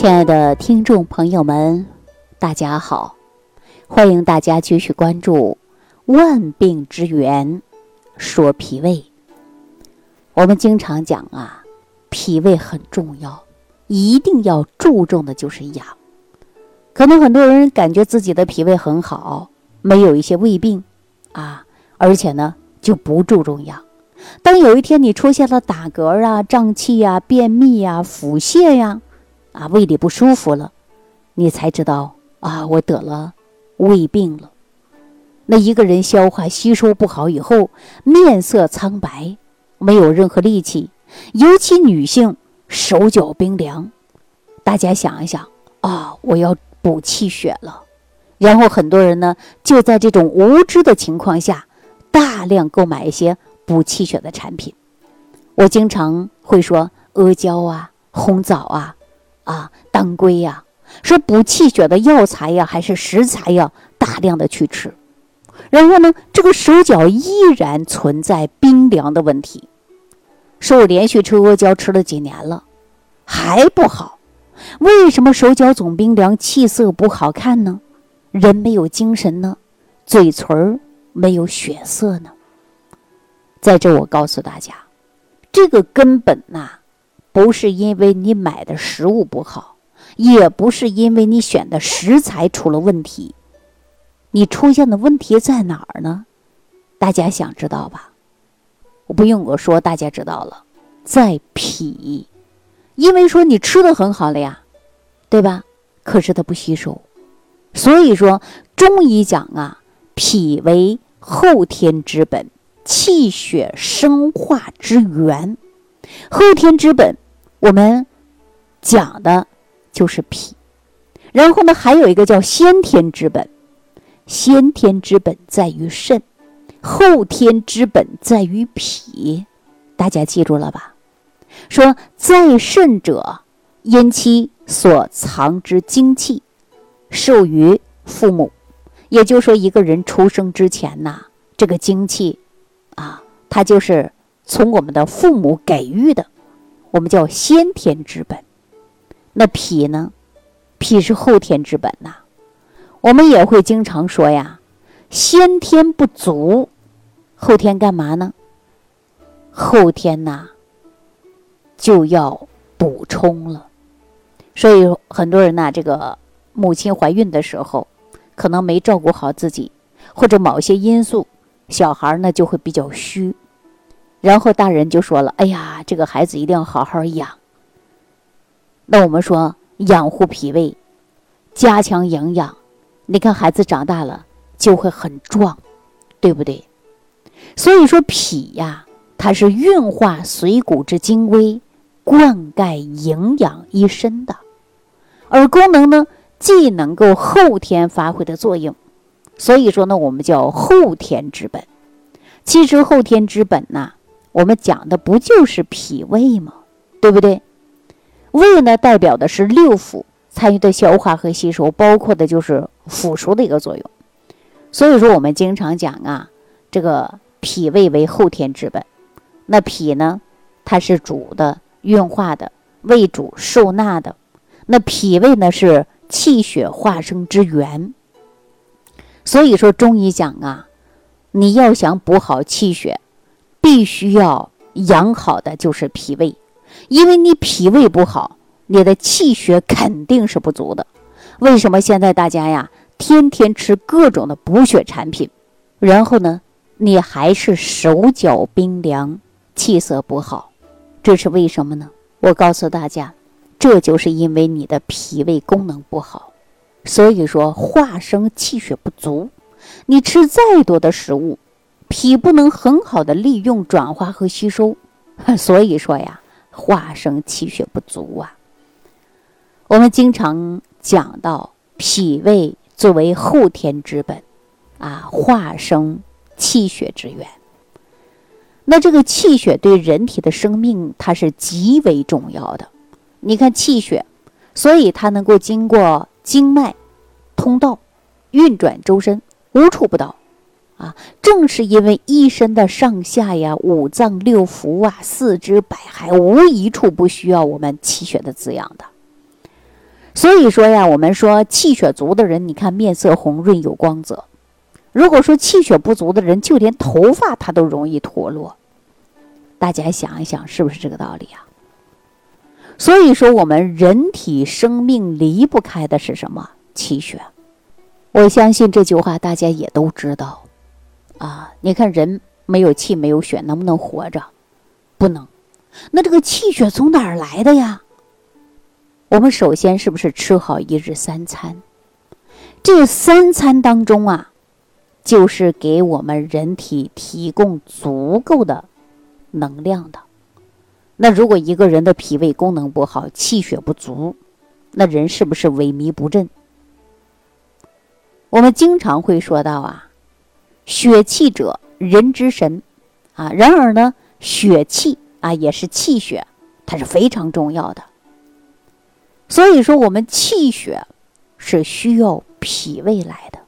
亲爱的听众朋友们，大家好！欢迎大家继续关注《万病之源说脾胃》。我们经常讲啊，脾胃很重要，一定要注重的就是养。可能很多人感觉自己的脾胃很好，没有一些胃病啊，而且呢就不注重养。当有一天你出现了打嗝啊、胀气呀、便秘呀、腹泻呀，啊胃里不舒服了，你才知道啊，我得了胃病了。那一个人消化吸收不好以后，面色苍白，没有任何力气，尤其女性手脚冰凉。大家想一想啊，我要补气血了。然后很多人呢，就在这种无知的情况下，大量购买一些补气血的产品。我经常会说阿胶啊、红枣啊。啊，当归呀，说补气血的药材呀，还是食材呀，大量的去吃。然后呢，这个手脚依然存在冰凉的问题。说我连续吃阿胶吃了几年了，还不好。为什么手脚总冰凉，气色不好看呢？人没有精神呢？嘴唇没有血色呢？在这，我告诉大家，这个根本呐。不是因为你买的食物不好，也不是因为你选的食材出了问题，你出现的问题在哪儿呢？大家想知道吧？我不用我说，大家知道了，在脾，因为说你吃的很好了呀，对吧？可是它不吸收，所以说中医讲啊，脾为后天之本，气血生化之源，后天之本。我们讲的就是脾，然后呢，还有一个叫先天之本，先天之本在于肾，后天之本在于脾，大家记住了吧？说在肾者，因其所藏之精气，受于父母，也就是说，一个人出生之前呐，这个精气啊，它就是从我们的父母给予的。我们叫先天之本，那脾呢？脾是后天之本呐。我们也会经常说呀，先天不足，后天干嘛呢？后天呐就要补充了。所以很多人呐，这个母亲怀孕的时候，可能没照顾好自己，或者某些因素，小孩呢就会比较虚。然后大人就说了：“哎呀，这个孩子一定要好好养。”那我们说养护脾胃，加强营养，你看孩子长大了就会很壮，对不对？所以说脾呀，它是运化水谷之精微，灌溉营养一身的，而功能呢，既能够后天发挥的作用，所以说呢，我们叫后天之本。其实后天之本呐。我们讲的不就是脾胃吗？对不对？胃呢，代表的是六腑参与的消化和吸收，包括的就是腐熟的一个作用。所以说，我们经常讲啊，这个脾胃为后天之本。那脾呢，它是主的运化的，胃主受纳的。那脾胃呢，是气血化生之源。所以说，中医讲啊，你要想补好气血。必须要养好的就是脾胃，因为你脾胃不好，你的气血肯定是不足的。为什么现在大家呀天天吃各种的补血产品，然后呢，你还是手脚冰凉，气色不好，这是为什么呢？我告诉大家，这就是因为你的脾胃功能不好，所以说化生气血不足，你吃再多的食物。脾不能很好的利用转化和吸收，所以说呀，化生气血不足啊。我们经常讲到脾胃作为后天之本，啊，化生气血之源。那这个气血对人体的生命它是极为重要的。你看气血，所以它能够经过经脉通道运转周身，无处不到。啊，正是因为一身的上下呀、五脏六腑啊、四肢百骸，无一处不需要我们气血的滋养的。所以说呀，我们说气血足的人，你看面色红润有光泽；如果说气血不足的人，就连头发他都容易脱落。大家想一想，是不是这个道理啊？所以说，我们人体生命离不开的是什么？气血。我相信这句话大家也都知道啊。你看，人没有气没有血，能不能活着？不能。那这个气血从哪儿来的呀？我们首先是不是吃好一日三餐？这三餐当中啊，就是给我们人体提供足够的能量的。那如果一个人的脾胃功能不好，气血不足，那人是不是萎靡不振？我们经常会说到啊，血气者，人之神啊。然而呢，血气啊也是气血，它是非常重要的。所以说，我们气血是需要脾胃来的，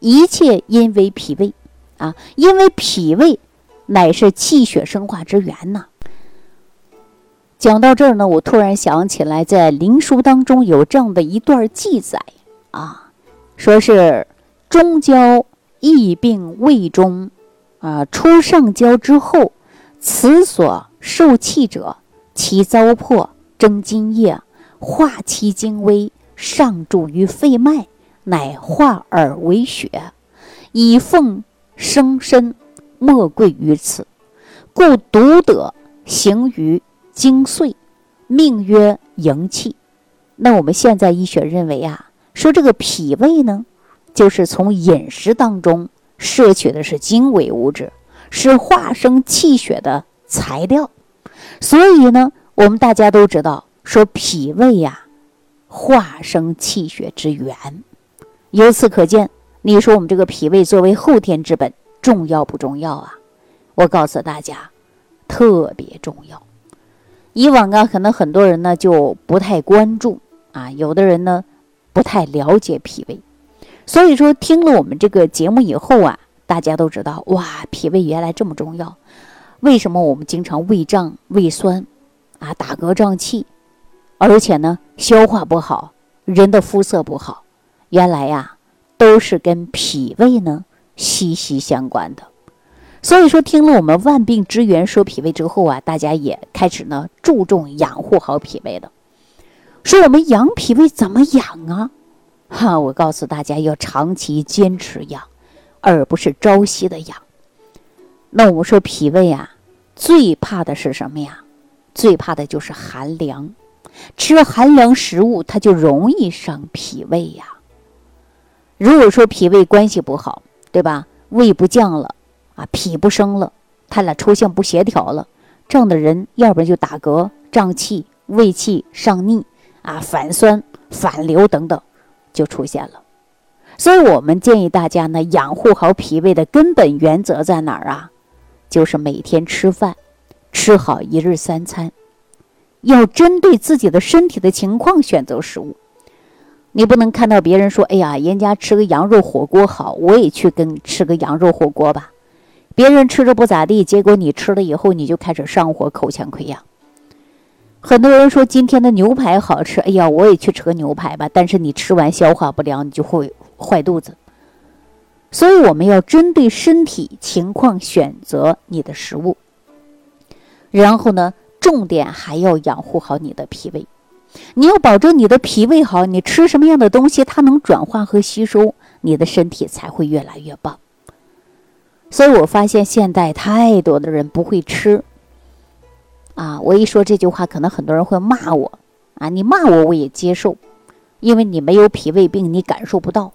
一切因为脾胃啊，因为脾胃乃是气血生化之源呐。讲到这儿呢，我突然想起来，在《灵书》当中有这样的一段记载啊，说是中焦疫病胃中啊，出上焦之后，此所受气者，其糟粕蒸津液。化其精微，上注于肺脉，乃化而为血，以奉生身，莫贵于此。故独得行于精髓，命曰营气。那我们现在医学认为啊，说这个脾胃呢，就是从饮食当中摄取的是精微物质，是化生气血的材料。所以呢，我们大家都知道。说脾胃呀，化生气血之源。由此可见，你说我们这个脾胃作为后天之本，重要不重要啊？我告诉大家，特别重要。以往啊，可能很多人呢就不太关注啊，有的人呢不太了解脾胃。所以说，听了我们这个节目以后啊，大家都知道哇，脾胃原来这么重要。为什么我们经常胃胀、胃酸啊，打嗝胀气？而且呢，消化不好，人的肤色不好，原来呀，都是跟脾胃呢息息相关的。所以说，听了我们万病之源说脾胃之后啊，大家也开始呢注重养护好脾胃的。说我们养脾胃怎么养啊？哈，我告诉大家，要长期坚持养，而不是朝夕的养。那我们说脾胃啊，最怕的是什么呀？最怕的就是寒凉。吃寒凉食物，它就容易伤脾胃呀。如果说脾胃关系不好，对吧？胃不降了啊，脾不升了，它俩出现不协调了，这样的人，要不然就打嗝、胀气、胃气上逆啊，反酸、反流等等，就出现了。所以我们建议大家呢，养护好脾胃的根本原则在哪儿啊？就是每天吃饭，吃好一日三餐。要针对自己的身体的情况选择食物，你不能看到别人说：“哎呀，人家吃个羊肉火锅好，我也去跟吃个羊肉火锅吧。”别人吃着不咋地，结果你吃了以后，你就开始上火、口腔溃疡。很多人说今天的牛排好吃，哎呀，我也去吃个牛排吧。但是你吃完消化不良，你就会坏肚子。所以我们要针对身体情况选择你的食物，然后呢？重点还要养护好你的脾胃，你要保证你的脾胃好，你吃什么样的东西它能转化和吸收，你的身体才会越来越棒。所以我发现现在太多的人不会吃，啊，我一说这句话，可能很多人会骂我，啊，你骂我我也接受，因为你没有脾胃病，你感受不到。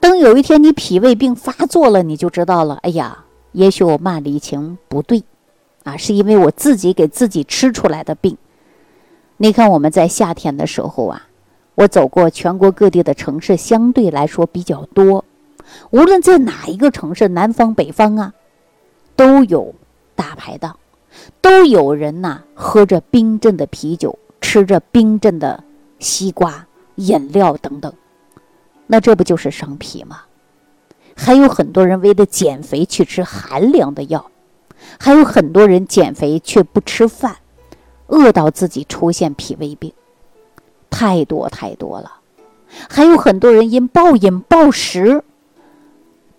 等有一天你脾胃病发作了，你就知道了。哎呀，也许我骂李晴不对。啊，是因为我自己给自己吃出来的病。你看，我们在夏天的时候啊，我走过全国各地的城市，相对来说比较多。无论在哪一个城市，南方、北方啊，都有大排档，都有人呐喝着冰镇的啤酒，吃着冰镇的西瓜、饮料等等。那这不就是伤脾吗？还有很多人为了减肥去吃寒凉的药。还有很多人减肥却不吃饭，饿到自己出现脾胃病。太多太多了。还有很多人因暴饮暴食，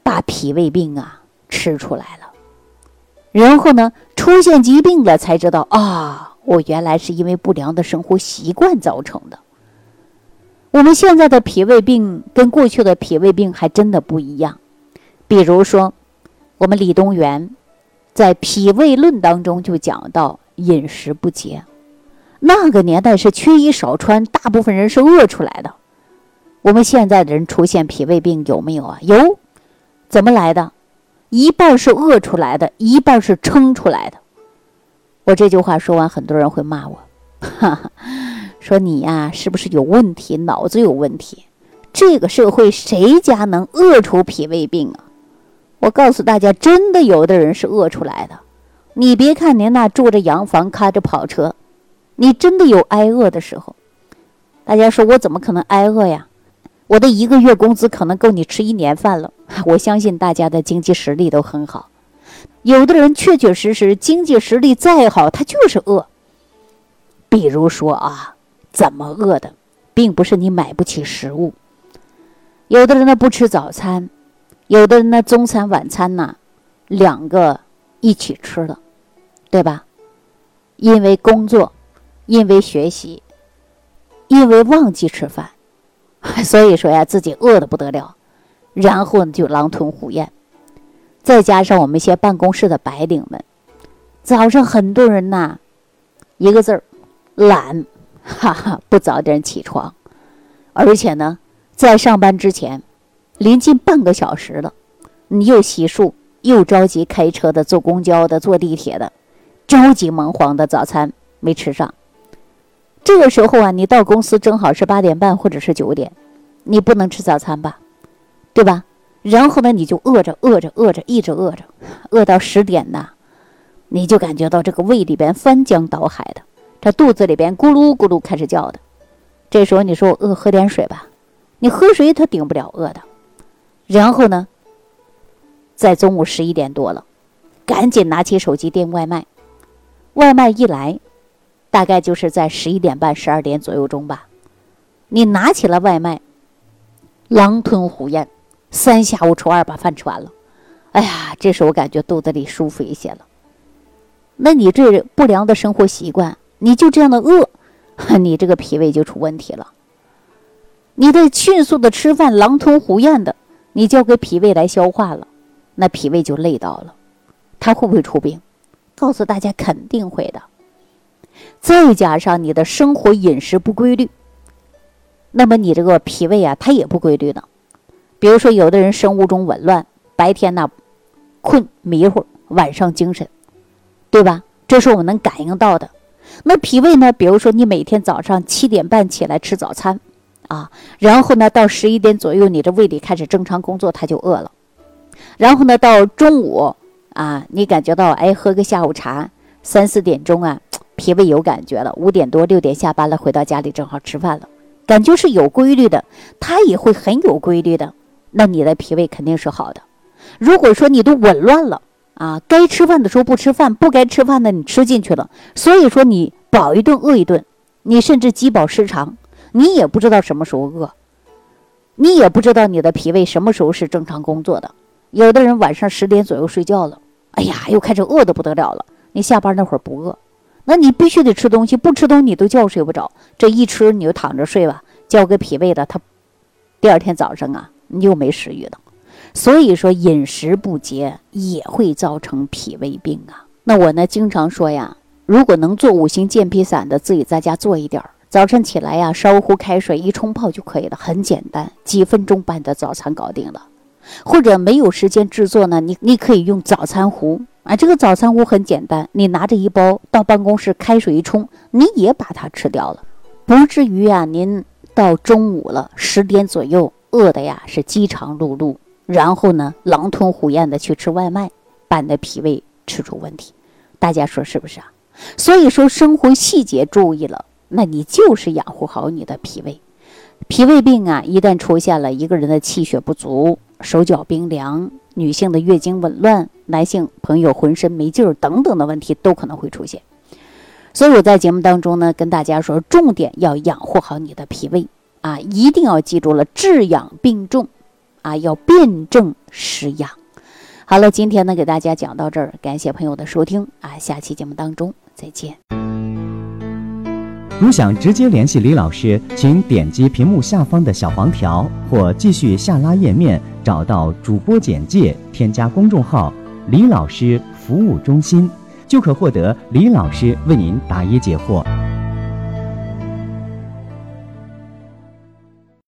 把脾胃病啊吃出来了，然后呢出现疾病了，才知道啊，我原来是因为不良的生活习惯造成的。我们现在的脾胃病跟过去的脾胃病还真的不一样。比如说，我们李东垣在《脾胃论》当中就讲到饮食不节，那个年代是缺衣少穿，大部分人是饿出来的。我们现在的人出现脾胃病有没有啊？有，怎么来的？一半是饿出来的，一半是撑出来的。我这句话说完，很多人会骂我，哈哈，说你呀是不是有问题，脑子有问题？这个社会谁家能饿出脾胃病啊？我告诉大家，真的有的人是饿出来的。你别看您那住着洋房，开着跑车，你真的有挨饿的时候。大家说我怎么可能挨饿呀？我的一个月工资可能够你吃一年饭了。我相信大家的经济实力都很好，有的人确确实实经济实力再好，他就是饿。比如说啊，怎么饿的，并不是你买不起食物。有的人呢不吃早餐，有的人呢中餐晚餐呢两个一起吃的，对吧？因为工作，因为学习，因为忘记吃饭。所以说呀，自己饿得不得了，然后呢就狼吞虎咽。再加上我们一些办公室的白领们，早上很多人呐，一个字儿懒，哈哈，不早点起床，而且呢，在上班之前，临近半个小时了，你又洗漱，又着急开车的、坐公交的、坐地铁的，着急忙慌的，早餐没吃上。这个时候啊，你到公司正好是八点半或者是九点，你不能吃早餐吧，对吧？然后呢，你就饿着饿着饿着，一直饿着，饿到十点呐，你就感觉到这个胃里边翻江倒海的，这肚子里边咕噜咕噜开始叫的。这时候你说我饿，喝点水吧，你喝水它顶不了饿的。然后呢，在中午十一点多了，赶紧拿起手机订外卖，外卖一来。大概就是在十一点半、十二点左右钟吧，你拿起了外卖，狼吞虎咽，三下五除二把饭吃完了。哎呀，这时候我感觉肚子里舒服一些了。那你这不良的生活习惯，你就这样的饿，你这个脾胃就出问题了。你的迅速的吃饭，狼吞虎咽的，你交给脾胃来消化了，那脾胃就累到了，它会不会出病？告诉大家，肯定会的。再加上你的生活饮食不规律，那么你这个脾胃啊，它也不规律的。比如说，有的人生物钟紊乱，白天呢困迷糊，晚上精神，对吧？这是我们能感应到的。那脾胃呢？比如说，你每天早上七点半起来吃早餐，啊，然后呢到十一点左右，你的胃里开始正常工作，它就饿了。然后呢到中午啊，你感觉到哎，喝个下午茶，三四点钟啊。脾胃有感觉了，五点多六点下班了，回到家里正好吃饭了，感觉是有规律的，它也会很有规律的。那你的脾胃肯定是好的。如果说你都紊乱了啊，该吃饭的时候不吃饭，不该吃饭的你吃进去了，所以说你饱一顿饿一顿，你甚至饥饱失常，你也不知道什么时候饿，你也不知道你的脾胃什么时候是正常工作的。有的人晚上十点左右睡觉了，哎呀，又开始饿得不得了了。你下班那会儿不饿。那你必须得吃东西，不吃东西你都觉睡不着。这一吃你就躺着睡吧，交给脾胃的，他第二天早上啊，你又没食欲了。所以说饮食不节也会造成脾胃病啊。那我呢经常说呀，如果能做五行健脾散的，自己在家做一点儿，早晨起来呀，烧壶开水一冲泡就可以了，很简单，几分钟把你的早餐搞定了。或者没有时间制作呢，你你可以用早餐壶。啊，这个早餐壶很简单，你拿着一包到办公室，开水一冲，你也把它吃掉了，不至于啊，您到中午了十点左右饿的呀是饥肠辘辘，然后呢狼吞虎咽的去吃外卖，把你的脾胃吃出问题，大家说是不是啊？所以说生活细节注意了，那你就是养护好你的脾胃。脾胃病啊，一旦出现了，一个人的气血不足，手脚冰凉。女性的月经紊乱，男性朋友浑身没劲儿等等的问题都可能会出现，所以我在节目当中呢，跟大家说，重点要养护好你的脾胃啊，一定要记住了，治养并重啊，要辨证施养。好了，今天呢给大家讲到这儿，感谢朋友的收听啊，下期节目当中再见。如想直接联系李老师，请点击屏幕下方的小黄条，或继续下拉页面找到主播简介，添加公众号“李老师服务中心”，就可获得李老师为您答疑解惑。